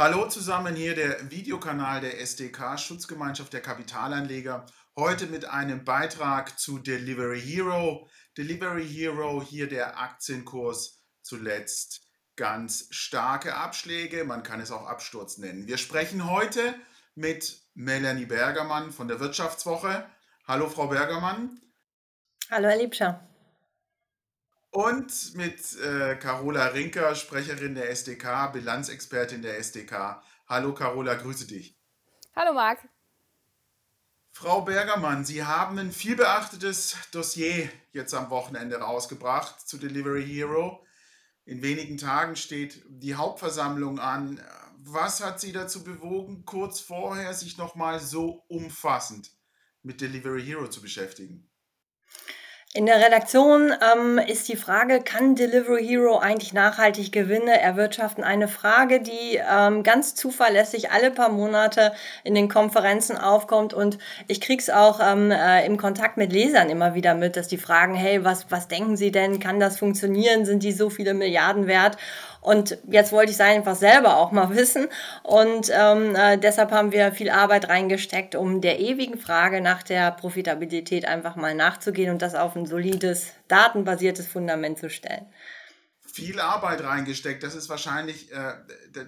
Hallo zusammen, hier der Videokanal der SDK, Schutzgemeinschaft der Kapitalanleger. Heute mit einem Beitrag zu Delivery Hero. Delivery Hero, hier der Aktienkurs zuletzt ganz starke Abschläge, man kann es auch Absturz nennen. Wir sprechen heute mit Melanie Bergermann von der Wirtschaftswoche. Hallo Frau Bergermann. Hallo Herr Liebscher. Und mit äh, Carola Rinker, Sprecherin der SDK, Bilanzexpertin der SDK. Hallo Carola, grüße dich. Hallo Marc. Frau Bergermann, Sie haben ein vielbeachtetes Dossier jetzt am Wochenende rausgebracht zu Delivery Hero. In wenigen Tagen steht die Hauptversammlung an. Was hat Sie dazu bewogen, kurz vorher sich nochmal so umfassend mit Delivery Hero zu beschäftigen? In der Redaktion ähm, ist die Frage, kann Delivery Hero eigentlich nachhaltig Gewinne erwirtschaften? Eine Frage, die ähm, ganz zuverlässig alle paar Monate in den Konferenzen aufkommt. Und ich krieg's auch ähm, äh, im Kontakt mit Lesern immer wieder mit, dass die fragen, hey, was, was denken Sie denn? Kann das funktionieren? Sind die so viele Milliarden wert? Und jetzt wollte ich es einfach selber auch mal wissen. Und ähm, äh, deshalb haben wir viel Arbeit reingesteckt, um der ewigen Frage nach der Profitabilität einfach mal nachzugehen und das auf ein solides, datenbasiertes Fundament zu stellen viel Arbeit reingesteckt. Das ist wahrscheinlich äh,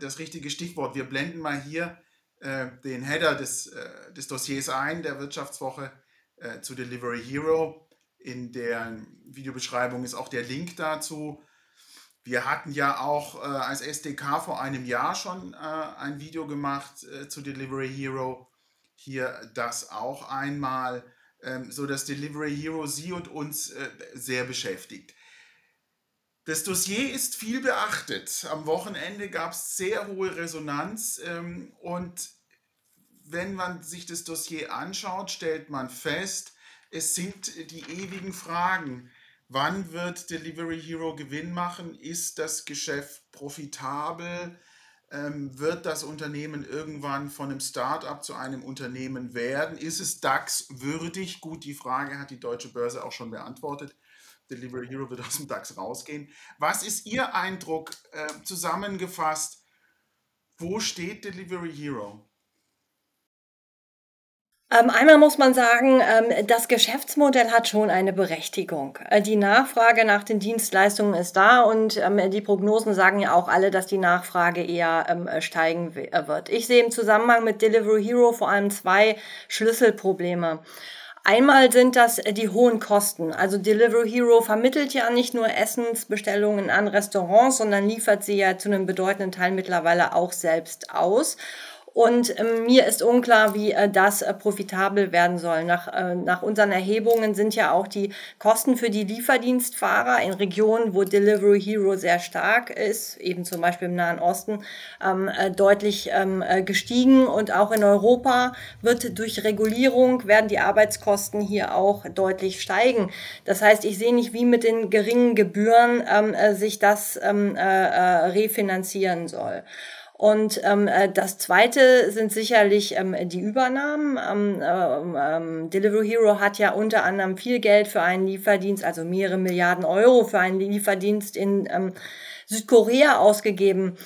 das richtige Stichwort. Wir blenden mal hier äh, den Header des, äh, des Dossiers ein, der Wirtschaftswoche äh, zu Delivery Hero. In der Videobeschreibung ist auch der Link dazu. Wir hatten ja auch äh, als SDK vor einem Jahr schon äh, ein Video gemacht äh, zu Delivery Hero. Hier das auch einmal, ähm, so dass Delivery Hero Sie und uns äh, sehr beschäftigt. Das Dossier ist viel beachtet. Am Wochenende gab es sehr hohe Resonanz ähm, und wenn man sich das Dossier anschaut, stellt man fest, es sind die ewigen Fragen Wann wird Delivery Hero Gewinn machen? Ist das Geschäft profitabel? Ähm, wird das Unternehmen irgendwann von einem Start-up zu einem Unternehmen werden? Ist es DAX würdig? Gut, die Frage hat die deutsche Börse auch schon beantwortet. Delivery Hero wird aus dem DAX rausgehen. Was ist Ihr Eindruck äh, zusammengefasst? Wo steht Delivery Hero? Ähm, einmal muss man sagen, ähm, das Geschäftsmodell hat schon eine Berechtigung. Äh, die Nachfrage nach den Dienstleistungen ist da und ähm, die Prognosen sagen ja auch alle, dass die Nachfrage eher steigen äh, wird. Ich sehe im Zusammenhang mit Delivery Hero vor allem zwei Schlüsselprobleme. Einmal sind das äh, die hohen Kosten. Also Delivery Hero vermittelt ja nicht nur Essensbestellungen an Restaurants, sondern liefert sie ja zu einem bedeutenden Teil mittlerweile auch selbst aus. Und äh, mir ist unklar, wie äh, das äh, profitabel werden soll. Nach, äh, nach unseren Erhebungen sind ja auch die Kosten für die Lieferdienstfahrer in Regionen, wo Delivery Hero sehr stark ist, eben zum Beispiel im Nahen Osten, ähm, äh, deutlich ähm, äh, gestiegen. Und auch in Europa wird durch Regulierung, werden die Arbeitskosten hier auch deutlich steigen. Das heißt, ich sehe nicht, wie mit den geringen Gebühren ähm, sich das ähm, refinanzieren soll. Und ähm, äh, das Zweite sind sicherlich ähm, die Übernahmen. Ähm, ähm, ähm, Delivery Hero hat ja unter anderem viel Geld für einen Lieferdienst, also mehrere Milliarden Euro für einen Lieferdienst in ähm, Südkorea ausgegeben.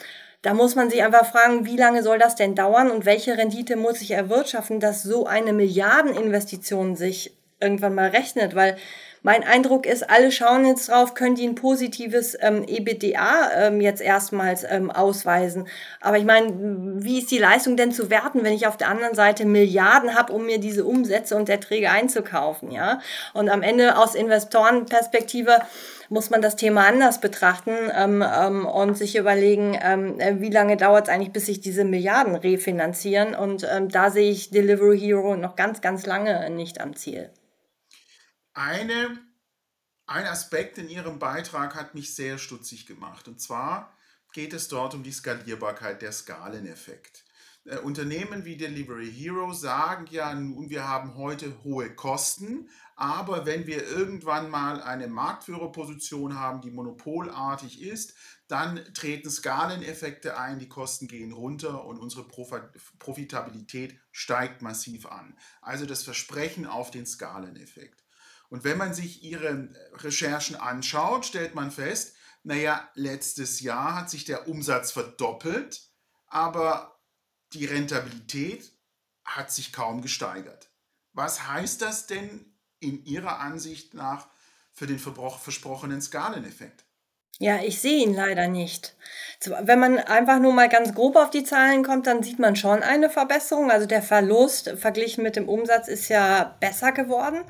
Da muss man sich einfach fragen, wie lange soll das denn dauern und welche Rendite muss ich erwirtschaften, dass so eine Milliardeninvestition sich irgendwann mal rechnet, weil mein Eindruck ist, alle schauen jetzt drauf, können die ein positives ähm, EBDA ähm, jetzt erstmals ähm, ausweisen. Aber ich meine, wie ist die Leistung denn zu werten, wenn ich auf der anderen Seite Milliarden habe, um mir diese Umsätze und Erträge einzukaufen, ja? Und am Ende aus Investorenperspektive muss man das Thema anders betrachten ähm, ähm, und sich überlegen, ähm, wie lange dauert es eigentlich, bis sich diese Milliarden refinanzieren. Und ähm, da sehe ich Delivery Hero noch ganz, ganz lange nicht am Ziel. Eine, ein Aspekt in Ihrem Beitrag hat mich sehr stutzig gemacht. Und zwar geht es dort um die Skalierbarkeit, der Skaleneffekt. Äh, Unternehmen wie Delivery Hero sagen ja, nun, wir haben heute hohe Kosten, aber wenn wir irgendwann mal eine Marktführerposition haben, die monopolartig ist, dann treten Skaleneffekte ein, die Kosten gehen runter und unsere Profitabilität steigt massiv an. Also das Versprechen auf den Skaleneffekt. Und wenn man sich ihre Recherchen anschaut, stellt man fest, naja, letztes Jahr hat sich der Umsatz verdoppelt, aber die Rentabilität hat sich kaum gesteigert. Was heißt das denn in Ihrer Ansicht nach für den versprochenen Skaleneffekt? Ja, ich sehe ihn leider nicht. Wenn man einfach nur mal ganz grob auf die Zahlen kommt, dann sieht man schon eine Verbesserung. Also der Verlust verglichen mit dem Umsatz ist ja besser geworden.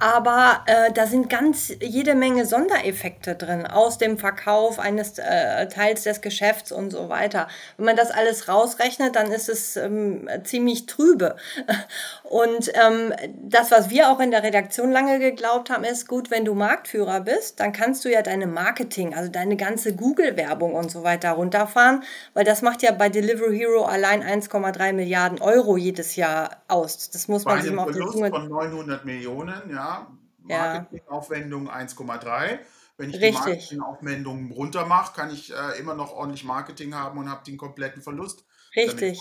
Aber äh, da sind ganz jede Menge Sondereffekte drin aus dem Verkauf eines äh, Teils des Geschäfts und so weiter. Wenn man das alles rausrechnet, dann ist es ähm, ziemlich trübe. Und ähm, das, was wir auch in der Redaktion lange geglaubt haben, ist gut, wenn du Marktführer bist, dann kannst du ja deine Marketing, also deine ganze Google-Werbung und so weiter runterfahren, weil das macht ja bei Delivery Hero allein 1,3 Milliarden Euro jedes Jahr aus. Das muss man sich mal auf die Zunge... von 900 Millionen, ja Marketingaufwendungen 1,3. Wenn ich Richtig. die Marketingaufwendungen runter mache, kann ich äh, immer noch ordentlich Marketing haben und habe den kompletten Verlust. Richtig.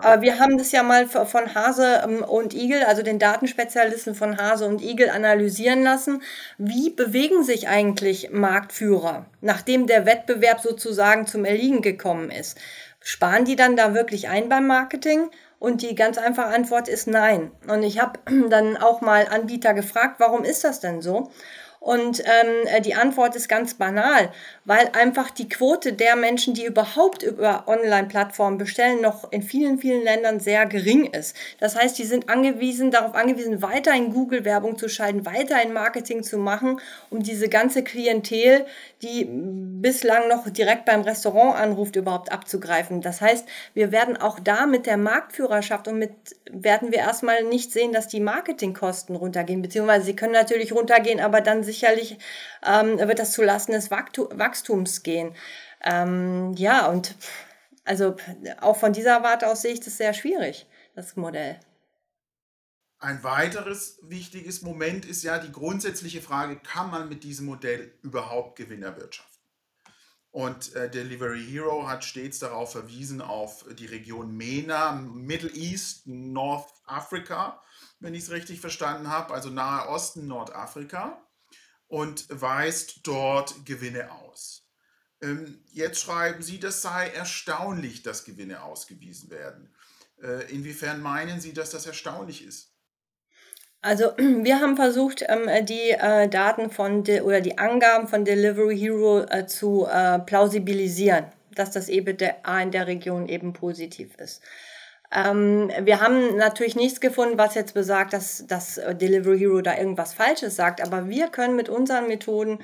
Aber wir haben das ja mal von Hase ähm, und Igel, also den Datenspezialisten von Hase und Igel, analysieren lassen. Wie bewegen sich eigentlich Marktführer, nachdem der Wettbewerb sozusagen zum Erliegen gekommen ist? Sparen die dann da wirklich ein beim Marketing und die ganz einfache Antwort ist nein. Und ich habe dann auch mal Anbieter gefragt, warum ist das denn so? Und ähm, äh, die Antwort ist ganz banal, weil einfach die Quote der Menschen, die überhaupt über Online-Plattformen bestellen, noch in vielen, vielen Ländern sehr gering ist. Das heißt, die sind angewiesen, darauf angewiesen, weiter in Google-Werbung zu schalten, weiter in Marketing zu machen, um diese ganze Klientel, die bislang noch direkt beim Restaurant anruft, überhaupt abzugreifen. Das heißt, wir werden auch da mit der Marktführerschaft und mit werden wir erstmal nicht sehen, dass die Marketingkosten runtergehen, beziehungsweise sie können natürlich runtergehen, aber dann sicherlich ähm, wird das zulasten des Wachstums gehen. Ähm, ja, und also auch von dieser Warte aus sehe ich das sehr schwierig, das Modell. Ein weiteres wichtiges Moment ist ja die grundsätzliche Frage, kann man mit diesem Modell überhaupt Gewinn erwirtschaften? Und äh, Delivery Hero hat stets darauf verwiesen, auf die Region MENA, Middle East, North Africa, wenn ich es richtig verstanden habe, also Nahe Osten, Nordafrika und weist dort Gewinne aus. Ähm, jetzt schreiben Sie, das sei erstaunlich, dass Gewinne ausgewiesen werden. Äh, inwiefern meinen Sie, dass das erstaunlich ist? Also wir haben versucht, ähm, die äh, Daten von oder die Angaben von Delivery Hero äh, zu plausibilisieren, dass das EBITDA in der Region eben positiv ist. Ähm, wir haben natürlich nichts gefunden, was jetzt besagt, dass, dass Delivery Hero da irgendwas Falsches sagt, aber wir können mit unseren Methoden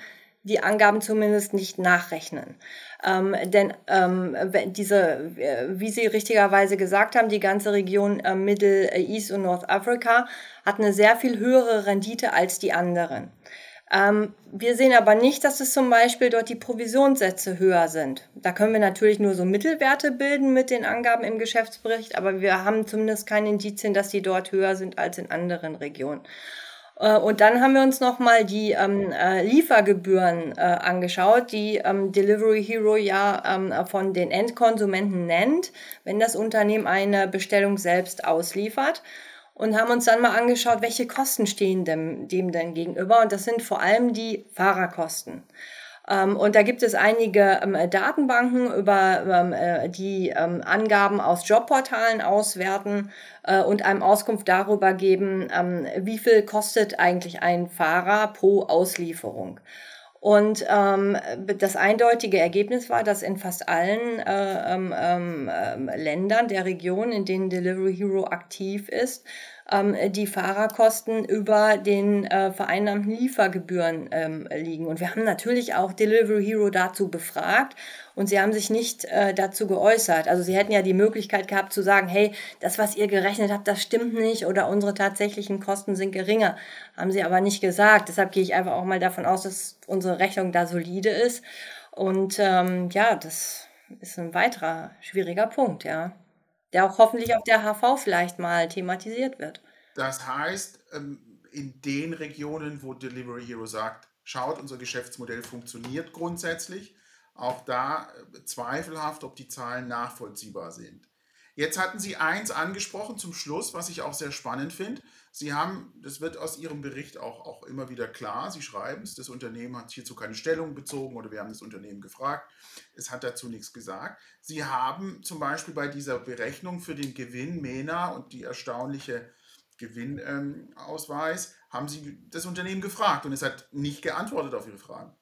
die Angaben zumindest nicht nachrechnen. Ähm, denn ähm, diese, wie Sie richtigerweise gesagt haben, die ganze Region äh, Middle East und North Africa hat eine sehr viel höhere Rendite als die anderen. Ähm, wir sehen aber nicht, dass es zum Beispiel dort die Provisionssätze höher sind. Da können wir natürlich nur so Mittelwerte bilden mit den Angaben im Geschäftsbericht, aber wir haben zumindest keine Indizien, dass die dort höher sind als in anderen Regionen. Äh, und dann haben wir uns nochmal die ähm, äh, Liefergebühren äh, angeschaut, die ähm, Delivery Hero ja ähm, von den Endkonsumenten nennt, wenn das Unternehmen eine Bestellung selbst ausliefert und haben uns dann mal angeschaut, welche Kosten stehen dem, dem denn gegenüber. Und das sind vor allem die Fahrerkosten. Ähm, und da gibt es einige ähm, Datenbanken, über ähm, äh, die ähm, Angaben aus Jobportalen auswerten äh, und einem Auskunft darüber geben, ähm, wie viel kostet eigentlich ein Fahrer pro Auslieferung. Und ähm, das eindeutige Ergebnis war, dass in fast allen äh, ähm, ähm, Ländern der Region, in denen Delivery Hero aktiv ist, ähm, die Fahrerkosten über den äh, vereinnahmten Liefergebühren ähm, liegen. Und wir haben natürlich auch Delivery Hero dazu befragt und sie haben sich nicht äh, dazu geäußert. Also sie hätten ja die Möglichkeit gehabt zu sagen, hey, das, was ihr gerechnet habt, das stimmt nicht oder unsere tatsächlichen Kosten sind geringer. Haben sie aber nicht gesagt. Deshalb gehe ich einfach auch mal davon aus, dass unsere Rechnung da solide ist. Und ähm, ja, das ist ein weiterer schwieriger Punkt, ja der auch hoffentlich auf der HV vielleicht mal thematisiert wird. Das heißt, ähm, in den Regionen, wo Delivery Hero sagt, schaut, unser Geschäftsmodell funktioniert grundsätzlich, auch da äh, zweifelhaft, ob die Zahlen nachvollziehbar sind. Jetzt hatten Sie eins angesprochen zum Schluss, was ich auch sehr spannend finde. Sie haben, das wird aus Ihrem Bericht auch, auch immer wieder klar, Sie schreiben es, das Unternehmen hat hierzu keine Stellung bezogen oder wir haben das Unternehmen gefragt, es hat dazu nichts gesagt. Sie haben zum Beispiel bei dieser Berechnung für den Gewinn MENA und die erstaunliche Gewinnausweis, ähm, haben Sie das Unternehmen gefragt und es hat nicht geantwortet auf Ihre Fragen.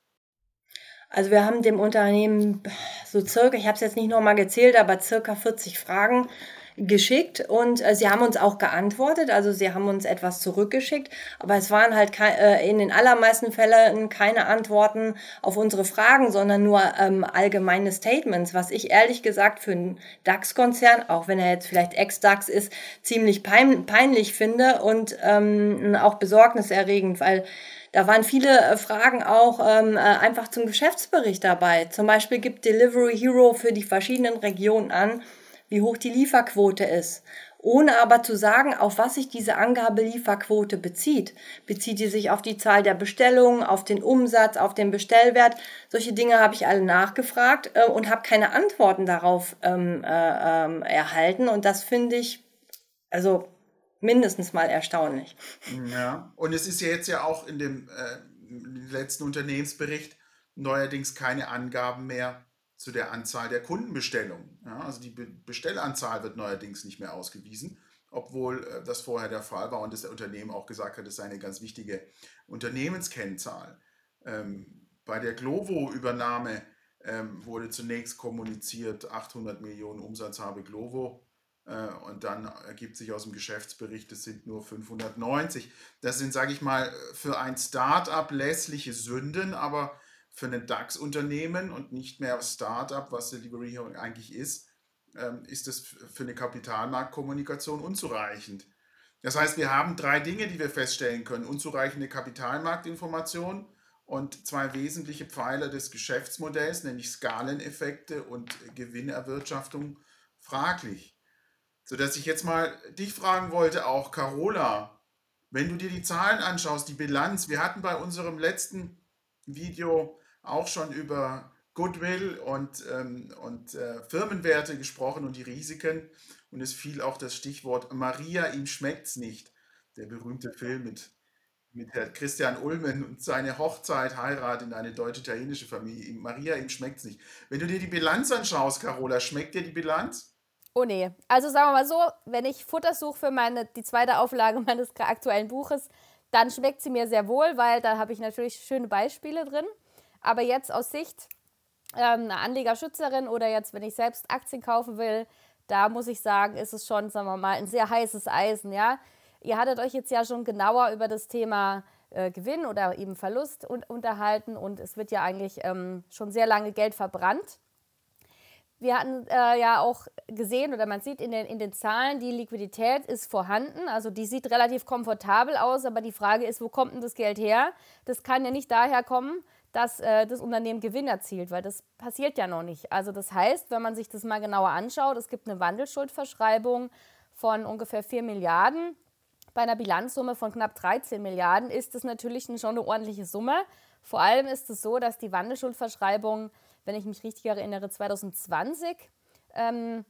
Also wir haben dem Unternehmen so circa, ich habe es jetzt nicht nochmal gezählt, aber circa 40 Fragen geschickt und äh, sie haben uns auch geantwortet, also sie haben uns etwas zurückgeschickt, aber es waren halt äh, in den allermeisten Fällen keine Antworten auf unsere Fragen, sondern nur ähm, allgemeine Statements, was ich ehrlich gesagt für einen DAX-Konzern, auch wenn er jetzt vielleicht Ex-DAX ist, ziemlich pein peinlich finde und ähm, auch besorgniserregend, weil da waren viele äh, Fragen auch ähm, äh, einfach zum Geschäftsbericht dabei. Zum Beispiel gibt Delivery Hero für die verschiedenen Regionen an, wie hoch die Lieferquote ist, ohne aber zu sagen, auf was sich diese Angabe Lieferquote bezieht. Bezieht die sich auf die Zahl der Bestellungen, auf den Umsatz, auf den Bestellwert? Solche Dinge habe ich alle nachgefragt äh, und habe keine Antworten darauf ähm, äh, ähm, erhalten. Und das finde ich, also mindestens mal erstaunlich. Ja, und es ist ja jetzt ja auch in dem äh, letzten Unternehmensbericht neuerdings keine Angaben mehr zu der Anzahl der Kundenbestellungen. Ja, also die Be Bestellanzahl wird neuerdings nicht mehr ausgewiesen, obwohl äh, das vorher der Fall war und das Unternehmen auch gesagt hat, es sei eine ganz wichtige Unternehmenskennzahl. Ähm, bei der Glovo-Übernahme ähm, wurde zunächst kommuniziert, 800 Millionen Umsatz habe Glovo äh, und dann ergibt sich aus dem Geschäftsbericht, es sind nur 590. Das sind, sage ich mal, für ein Start-up lässliche Sünden, aber für ein DAX-Unternehmen und nicht mehr Startup, was Delivery Hero eigentlich ist, ähm, ist das für eine Kapitalmarktkommunikation unzureichend. Das heißt, wir haben drei Dinge, die wir feststellen können. Unzureichende Kapitalmarktinformation und zwei wesentliche Pfeiler des Geschäftsmodells, nämlich Skaleneffekte und Gewinnerwirtschaftung, fraglich. Sodass ich jetzt mal dich fragen wollte, auch Carola, wenn du dir die Zahlen anschaust, die Bilanz, wir hatten bei unserem letzten Video auch schon über Goodwill und, ähm, und äh, Firmenwerte gesprochen und die Risiken. Und es fiel auch das Stichwort Maria, ihm schmeckt's nicht. Der berühmte Film mit, mit Herrn Christian Ulmen und seine Hochzeit, Heirat in eine deutsch-italienische Familie. Maria, ihm schmeckt's nicht. Wenn du dir die Bilanz anschaust, Carola, schmeckt dir die Bilanz? Oh nee. Also sagen wir mal so, wenn ich Futter suche für meine, die zweite Auflage meines aktuellen Buches, dann schmeckt sie mir sehr wohl, weil da habe ich natürlich schöne Beispiele drin. Aber jetzt aus Sicht ähm, einer Anlegerschützerin oder jetzt, wenn ich selbst Aktien kaufen will, da muss ich sagen, ist es schon, sagen wir mal, ein sehr heißes Eisen, ja. Ihr hattet euch jetzt ja schon genauer über das Thema äh, Gewinn oder eben Verlust un unterhalten und es wird ja eigentlich ähm, schon sehr lange Geld verbrannt. Wir hatten äh, ja auch gesehen oder man sieht in den, in den Zahlen, die Liquidität ist vorhanden. Also die sieht relativ komfortabel aus, aber die Frage ist, wo kommt denn das Geld her? Das kann ja nicht daher kommen, dass äh, das Unternehmen Gewinn erzielt, weil das passiert ja noch nicht. Also das heißt, wenn man sich das mal genauer anschaut, es gibt eine Wandelschuldverschreibung von ungefähr 4 Milliarden. Bei einer Bilanzsumme von knapp 13 Milliarden ist das natürlich schon eine ordentliche Summe. Vor allem ist es so, dass die Wandelschuldverschreibung wenn ich mich richtig erinnere, 2020 ähm,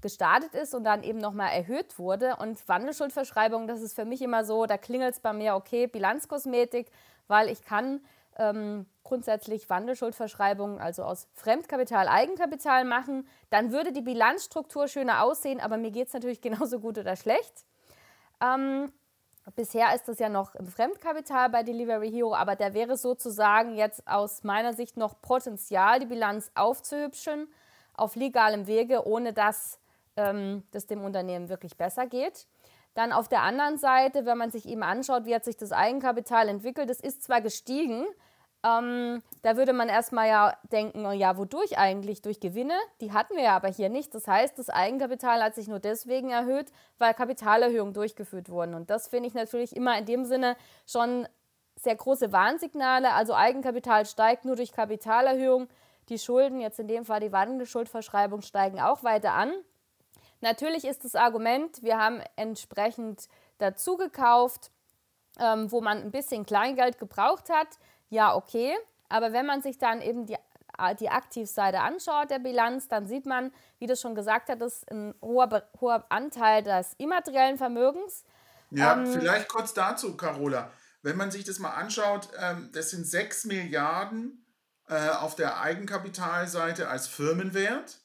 gestartet ist und dann eben nochmal erhöht wurde. Und Wandelschuldverschreibung, das ist für mich immer so, da klingelt es bei mir, okay, Bilanzkosmetik, weil ich kann ähm, grundsätzlich Wandelschuldverschreibungen, also aus Fremdkapital Eigenkapital machen. Dann würde die Bilanzstruktur schöner aussehen, aber mir geht es natürlich genauso gut oder schlecht. Ähm, Bisher ist das ja noch im Fremdkapital bei Delivery Hero, aber da wäre sozusagen jetzt aus meiner Sicht noch Potenzial, die Bilanz aufzuhübschen auf legalem Wege, ohne dass ähm, das dem Unternehmen wirklich besser geht. Dann auf der anderen Seite, wenn man sich eben anschaut, wie hat sich das Eigenkapital entwickelt, es ist zwar gestiegen, ähm, da würde man erstmal ja denken, oh ja, wodurch eigentlich? Durch Gewinne? Die hatten wir ja aber hier nicht. Das heißt, das Eigenkapital hat sich nur deswegen erhöht, weil Kapitalerhöhungen durchgeführt wurden. Und das finde ich natürlich immer in dem Sinne schon sehr große Warnsignale. Also Eigenkapital steigt nur durch Kapitalerhöhung. Die Schulden, jetzt in dem Fall die Wandelschuldverschreibung, steigen auch weiter an. Natürlich ist das Argument, wir haben entsprechend dazu gekauft, ähm, wo man ein bisschen Kleingeld gebraucht hat ja, okay. Aber wenn man sich dann eben die, die Aktivseite anschaut der Bilanz, dann sieht man, wie das schon gesagt hat, ist ein hoher, hoher Anteil des immateriellen Vermögens. Ja, ähm, vielleicht kurz dazu, Carola. Wenn man sich das mal anschaut, ähm, das sind 6 Milliarden äh, auf der Eigenkapitalseite als Firmenwert.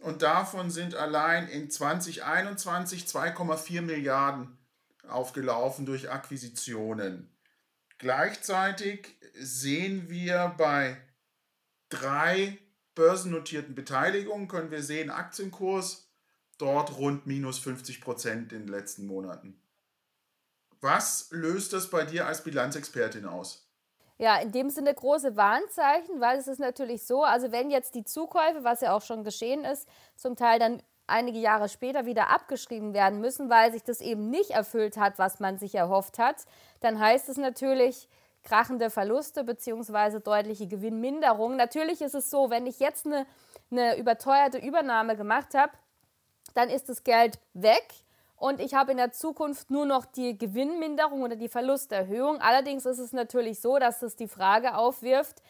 Und davon sind allein in 2021 2,4 Milliarden aufgelaufen durch Akquisitionen. Gleichzeitig sehen wir bei drei börsennotierten Beteiligungen, können wir sehen, Aktienkurs dort rund minus 50 Prozent in den letzten Monaten. Was löst das bei dir als Bilanzexpertin aus? Ja, in dem Sinne große Warnzeichen, weil es ist natürlich so, also wenn jetzt die Zukäufe, was ja auch schon geschehen ist, zum Teil dann einige Jahre später wieder abgeschrieben werden müssen, weil sich das eben nicht erfüllt hat, was man sich erhofft hat, dann heißt es natürlich krachende Verluste bzw. deutliche Gewinnminderung. Natürlich ist es so, wenn ich jetzt eine, eine überteuerte Übernahme gemacht habe, dann ist das Geld weg und ich habe in der Zukunft nur noch die Gewinnminderung oder die Verlusterhöhung. Allerdings ist es natürlich so, dass es die Frage aufwirft,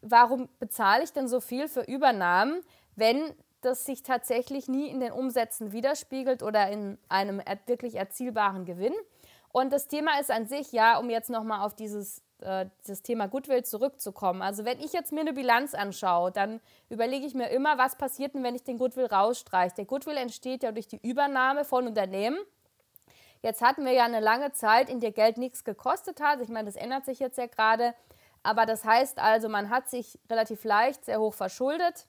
warum bezahle ich denn so viel für Übernahmen, wenn das sich tatsächlich nie in den Umsätzen widerspiegelt oder in einem wirklich erzielbaren Gewinn. Und das Thema ist an sich, ja, um jetzt nochmal auf dieses äh, das Thema Goodwill zurückzukommen. Also wenn ich jetzt mir eine Bilanz anschaue, dann überlege ich mir immer, was passiert denn, wenn ich den Goodwill rausstreiche. Der Goodwill entsteht ja durch die Übernahme von Unternehmen. Jetzt hatten wir ja eine lange Zeit, in der Geld nichts gekostet hat. Ich meine, das ändert sich jetzt ja gerade. Aber das heißt also, man hat sich relativ leicht sehr hoch verschuldet,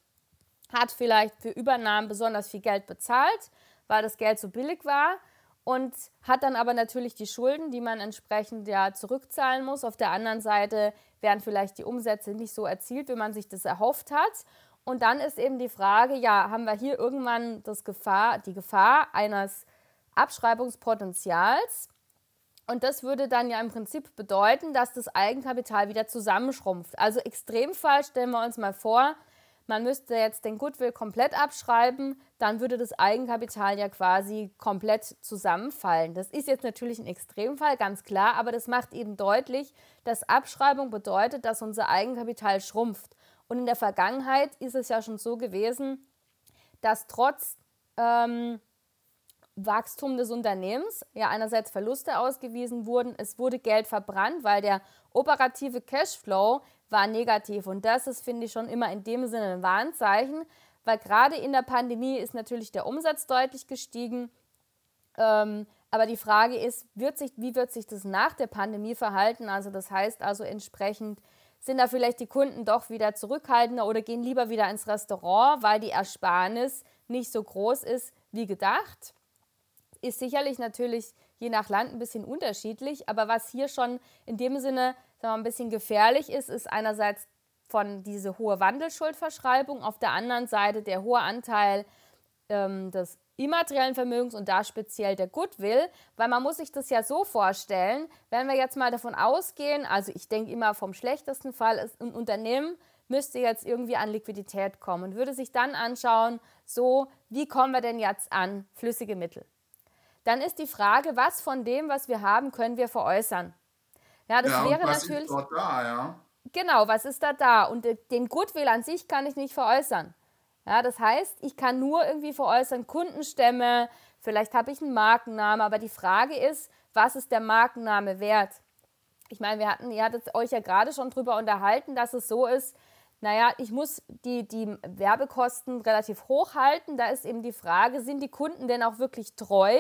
hat vielleicht für Übernahmen besonders viel Geld bezahlt, weil das Geld so billig war und hat dann aber natürlich die Schulden, die man entsprechend ja zurückzahlen muss. Auf der anderen Seite werden vielleicht die Umsätze nicht so erzielt, wie man sich das erhofft hat. Und dann ist eben die Frage, ja, haben wir hier irgendwann das Gefahr, die Gefahr eines Abschreibungspotenzials? Und das würde dann ja im Prinzip bedeuten, dass das Eigenkapital wieder zusammenschrumpft. Also Extremfall stellen wir uns mal vor, man müsste jetzt den Goodwill komplett abschreiben, dann würde das Eigenkapital ja quasi komplett zusammenfallen. Das ist jetzt natürlich ein Extremfall, ganz klar, aber das macht eben deutlich, dass Abschreibung bedeutet, dass unser Eigenkapital schrumpft. Und in der Vergangenheit ist es ja schon so gewesen, dass trotz ähm, Wachstum des Unternehmens ja einerseits Verluste ausgewiesen wurden, es wurde Geld verbrannt, weil der operative Cashflow war negativ. Und das ist, finde ich, schon immer in dem Sinne ein Warnzeichen, weil gerade in der Pandemie ist natürlich der Umsatz deutlich gestiegen. Ähm, aber die Frage ist, wird sich, wie wird sich das nach der Pandemie verhalten? Also das heißt also entsprechend, sind da vielleicht die Kunden doch wieder zurückhaltender oder gehen lieber wieder ins Restaurant, weil die Ersparnis nicht so groß ist wie gedacht? ist sicherlich natürlich je nach Land ein bisschen unterschiedlich, aber was hier schon in dem Sinne sagen wir, ein bisschen gefährlich ist, ist einerseits von diese hohe Wandelschuldverschreibung, auf der anderen Seite der hohe Anteil ähm, des immateriellen Vermögens und da speziell der Goodwill, weil man muss sich das ja so vorstellen, wenn wir jetzt mal davon ausgehen, also ich denke immer vom schlechtesten Fall, ist ein Unternehmen müsste jetzt irgendwie an Liquidität kommen und würde sich dann anschauen, so, wie kommen wir denn jetzt an flüssige Mittel? dann ist die Frage, was von dem, was wir haben, können wir veräußern? Ja, das ja, wäre was natürlich. Ist dort da, ja? Genau, was ist da da? Und den Goodwill an sich kann ich nicht veräußern. Ja, das heißt, ich kann nur irgendwie veräußern Kundenstämme, vielleicht habe ich einen Markennamen, aber die Frage ist, was ist der Markenname wert? Ich meine, wir hatten, ihr hattet euch ja gerade schon darüber unterhalten, dass es so ist, naja, ich muss die, die Werbekosten relativ hoch halten. Da ist eben die Frage, sind die Kunden denn auch wirklich treu?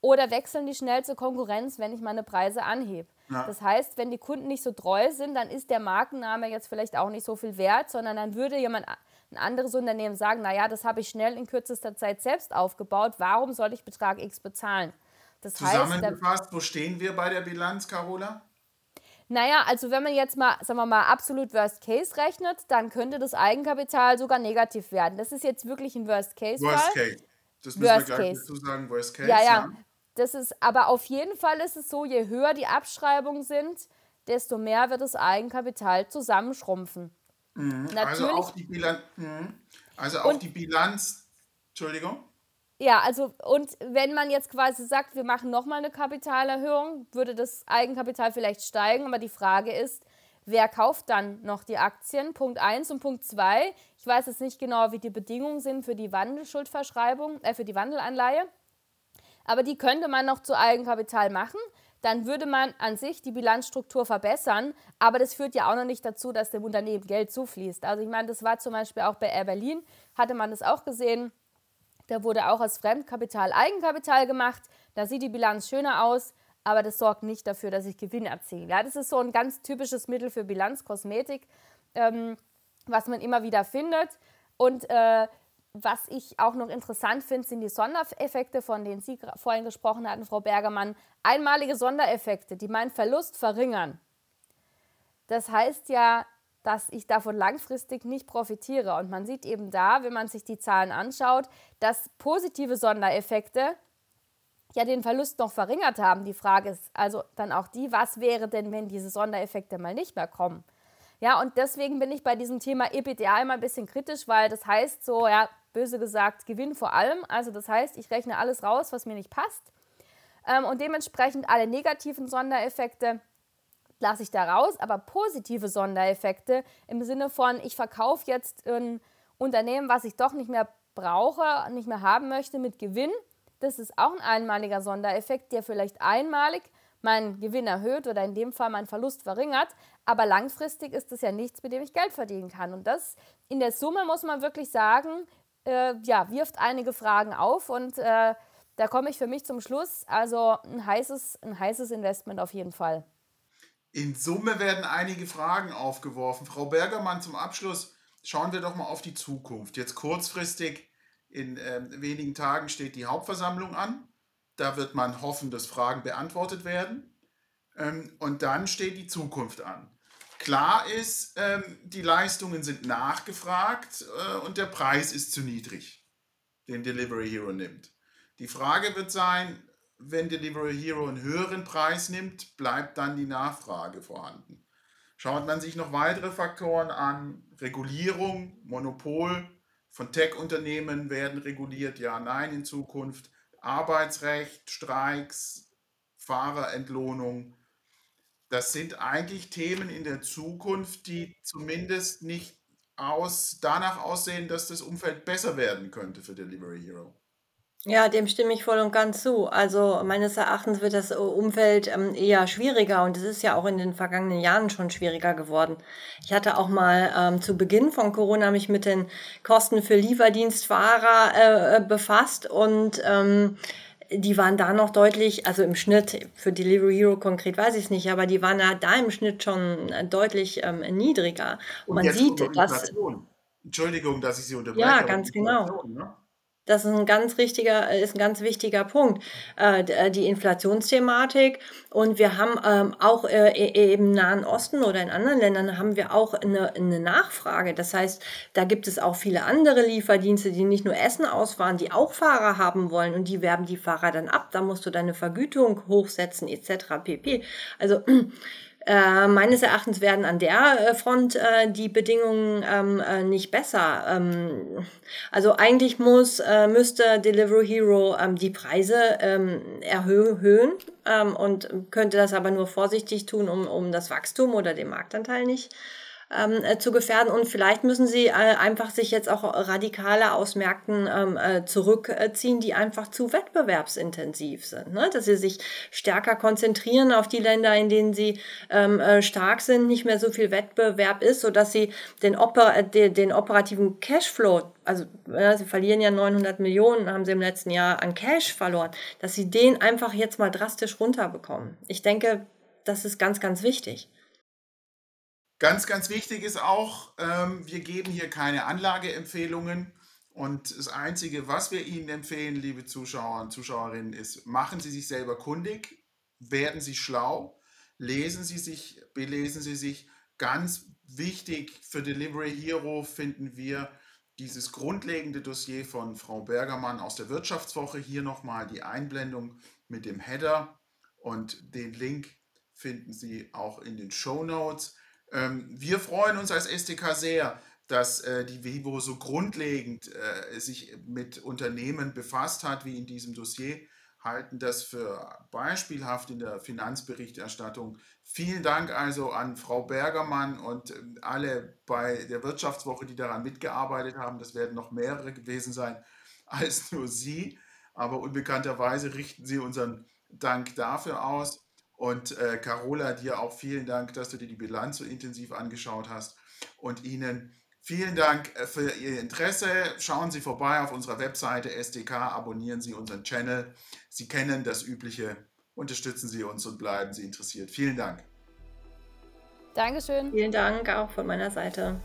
Oder wechseln die schnell zur Konkurrenz, wenn ich meine Preise anhebe? Ja. Das heißt, wenn die Kunden nicht so treu sind, dann ist der Markenname jetzt vielleicht auch nicht so viel wert, sondern dann würde jemand, ein anderes Unternehmen sagen, naja, das habe ich schnell in kürzester Zeit selbst aufgebaut, warum soll ich Betrag X bezahlen? Das Zusammengefasst, heißt, wo stehen wir bei der Bilanz, Carola? Naja, also wenn man jetzt mal, sagen wir mal, absolut Worst Case rechnet, dann könnte das Eigenkapital sogar negativ werden. Das ist jetzt wirklich ein Worst Case. Fall. Worst Case. Das müssen Worst wir gleich Case. dazu sagen, Worst Case. Ja, ja, ja. Das ist, aber auf jeden Fall ist es so, je höher die Abschreibungen sind, desto mehr wird das Eigenkapital zusammenschrumpfen. Mhm. Natürlich, also auch die Bilanz, mhm. also auch die Bilanz, Entschuldigung. Ja, also und wenn man jetzt quasi sagt, wir machen nochmal eine Kapitalerhöhung, würde das Eigenkapital vielleicht steigen, aber die Frage ist, wer kauft dann noch die Aktien? Punkt 1 und Punkt 2. Ich weiß jetzt nicht genau, wie die Bedingungen sind für die Wandelschuldverschreibung, äh, für die Wandelanleihe. Aber die könnte man noch zu Eigenkapital machen. Dann würde man an sich die Bilanzstruktur verbessern, aber das führt ja auch noch nicht dazu, dass dem Unternehmen Geld zufließt. Also ich meine, das war zum Beispiel auch bei Air Berlin, hatte man das auch gesehen. Da wurde auch aus Fremdkapital Eigenkapital gemacht. Da sieht die Bilanz schöner aus, aber das sorgt nicht dafür, dass ich Gewinn erziele. Ja, das ist so ein ganz typisches Mittel für Bilanzkosmetik, ähm, was man immer wieder findet. Und äh, was ich auch noch interessant finde, sind die Sondereffekte, von denen Sie vorhin gesprochen hatten, Frau Bergermann. Einmalige Sondereffekte, die meinen Verlust verringern. Das heißt ja, dass ich davon langfristig nicht profitiere. Und man sieht eben da, wenn man sich die Zahlen anschaut, dass positive Sondereffekte ja den Verlust noch verringert haben. Die Frage ist also dann auch die, was wäre denn, wenn diese Sondereffekte mal nicht mehr kommen? Ja, und deswegen bin ich bei diesem Thema EPDA immer ein bisschen kritisch, weil das heißt so, ja, böse gesagt, Gewinn vor allem. Also das heißt, ich rechne alles raus, was mir nicht passt. Ähm, und dementsprechend alle negativen Sondereffekte lasse ich da raus, aber positive Sondereffekte im Sinne von, ich verkaufe jetzt ein Unternehmen, was ich doch nicht mehr brauche, nicht mehr haben möchte mit Gewinn. Das ist auch ein einmaliger Sondereffekt, der vielleicht einmalig meinen Gewinn erhöht oder in dem Fall meinen Verlust verringert. Aber langfristig ist das ja nichts, mit dem ich Geld verdienen kann. Und das in der Summe muss man wirklich sagen, äh, ja, wirft einige Fragen auf und äh, da komme ich für mich zum Schluss. Also ein heißes, ein heißes Investment auf jeden Fall. In Summe werden einige Fragen aufgeworfen. Frau Bergermann, zum Abschluss schauen wir doch mal auf die Zukunft. Jetzt kurzfristig, in äh, wenigen Tagen steht die Hauptversammlung an. Da wird man hoffen, dass Fragen beantwortet werden. Ähm, und dann steht die Zukunft an. Klar ist, ähm, die Leistungen sind nachgefragt äh, und der Preis ist zu niedrig, den Delivery Hero nimmt. Die Frage wird sein, wenn Delivery Hero einen höheren Preis nimmt, bleibt dann die Nachfrage vorhanden. Schaut man sich noch weitere Faktoren an, Regulierung, Monopol von Tech-Unternehmen werden reguliert, ja, nein in Zukunft, Arbeitsrecht, Streiks, Fahrerentlohnung, das sind eigentlich Themen in der Zukunft, die zumindest nicht aus, danach aussehen, dass das Umfeld besser werden könnte für Delivery Hero. Ja, dem stimme ich voll und ganz zu. Also meines Erachtens wird das Umfeld ähm, eher schwieriger und es ist ja auch in den vergangenen Jahren schon schwieriger geworden. Ich hatte auch mal ähm, zu Beginn von Corona mich mit den Kosten für Lieferdienstfahrer äh, äh befasst und ähm, die waren da noch deutlich, also im Schnitt, für Delivery Hero konkret weiß ich es nicht, aber die waren ja da im Schnitt schon deutlich ähm, niedriger. Und, man sieht, dass. Entschuldigung, dass ich Sie unterbreche. Ja, ganz genau. Ne? Das ist ein ganz richtiger, äh, ist ein ganz wichtiger Punkt, äh, äh, die Inflationsthematik. Und wir haben ähm, auch äh, e, im Nahen Osten oder in anderen Ländern haben wir auch eine, eine Nachfrage. Das heißt, da gibt es auch viele andere Lieferdienste, die nicht nur Essen ausfahren, die auch Fahrer haben wollen und die werben die Fahrer dann ab. Da musst du deine Vergütung hochsetzen etc. pp. Also äh, meines Erachtens werden an der äh, Front äh, die Bedingungen ähm, äh, nicht besser. Ähm, also eigentlich muss, äh, müsste Delivery Hero ähm, die Preise ähm, erhöhen ähm, und könnte das aber nur vorsichtig tun, um, um das Wachstum oder den Marktanteil nicht ähm, äh, zu gefährden. Und vielleicht müssen sie äh, einfach sich jetzt auch radikaler aus Märkten ähm, äh, zurückziehen, die einfach zu wettbewerbsintensiv sind. Ne? Dass sie sich stärker konzentrieren auf die Länder, in denen sie ähm, äh, stark sind, nicht mehr so viel Wettbewerb ist, sodass sie den, Oper den, den operativen Cashflow also ja, sie verlieren ja 900 Millionen, haben sie im letzten Jahr an Cash verloren, dass sie den einfach jetzt mal drastisch runterbekommen. Ich denke, das ist ganz, ganz wichtig. Ganz, ganz wichtig ist auch, ähm, wir geben hier keine Anlageempfehlungen. Und das Einzige, was wir Ihnen empfehlen, liebe Zuschauer und Zuschauerinnen, ist, machen Sie sich selber kundig, werden Sie schlau, lesen Sie sich, belesen Sie sich. Ganz wichtig für Delivery Hero finden wir dieses grundlegende Dossier von Frau Bergermann aus der Wirtschaftswoche. Hier nochmal die Einblendung mit dem Header und den Link finden Sie auch in den Show Notes. Ähm, wir freuen uns als SDK sehr, dass äh, die Vivo so grundlegend äh, sich mit Unternehmen befasst hat, wie in diesem Dossier, halten das für beispielhaft in der Finanzberichterstattung. Vielen Dank also an Frau Bergermann und äh, alle bei der Wirtschaftswoche, die daran mitgearbeitet haben. Das werden noch mehrere gewesen sein als nur Sie. aber unbekannterweise richten Sie unseren Dank dafür aus. Und äh, Carola, dir auch vielen Dank, dass du dir die Bilanz so intensiv angeschaut hast. Und Ihnen vielen Dank äh, für Ihr Interesse. Schauen Sie vorbei auf unserer Webseite SDK, abonnieren Sie unseren Channel. Sie kennen das Übliche. Unterstützen Sie uns und bleiben Sie interessiert. Vielen Dank. Dankeschön. Vielen Dank auch von meiner Seite.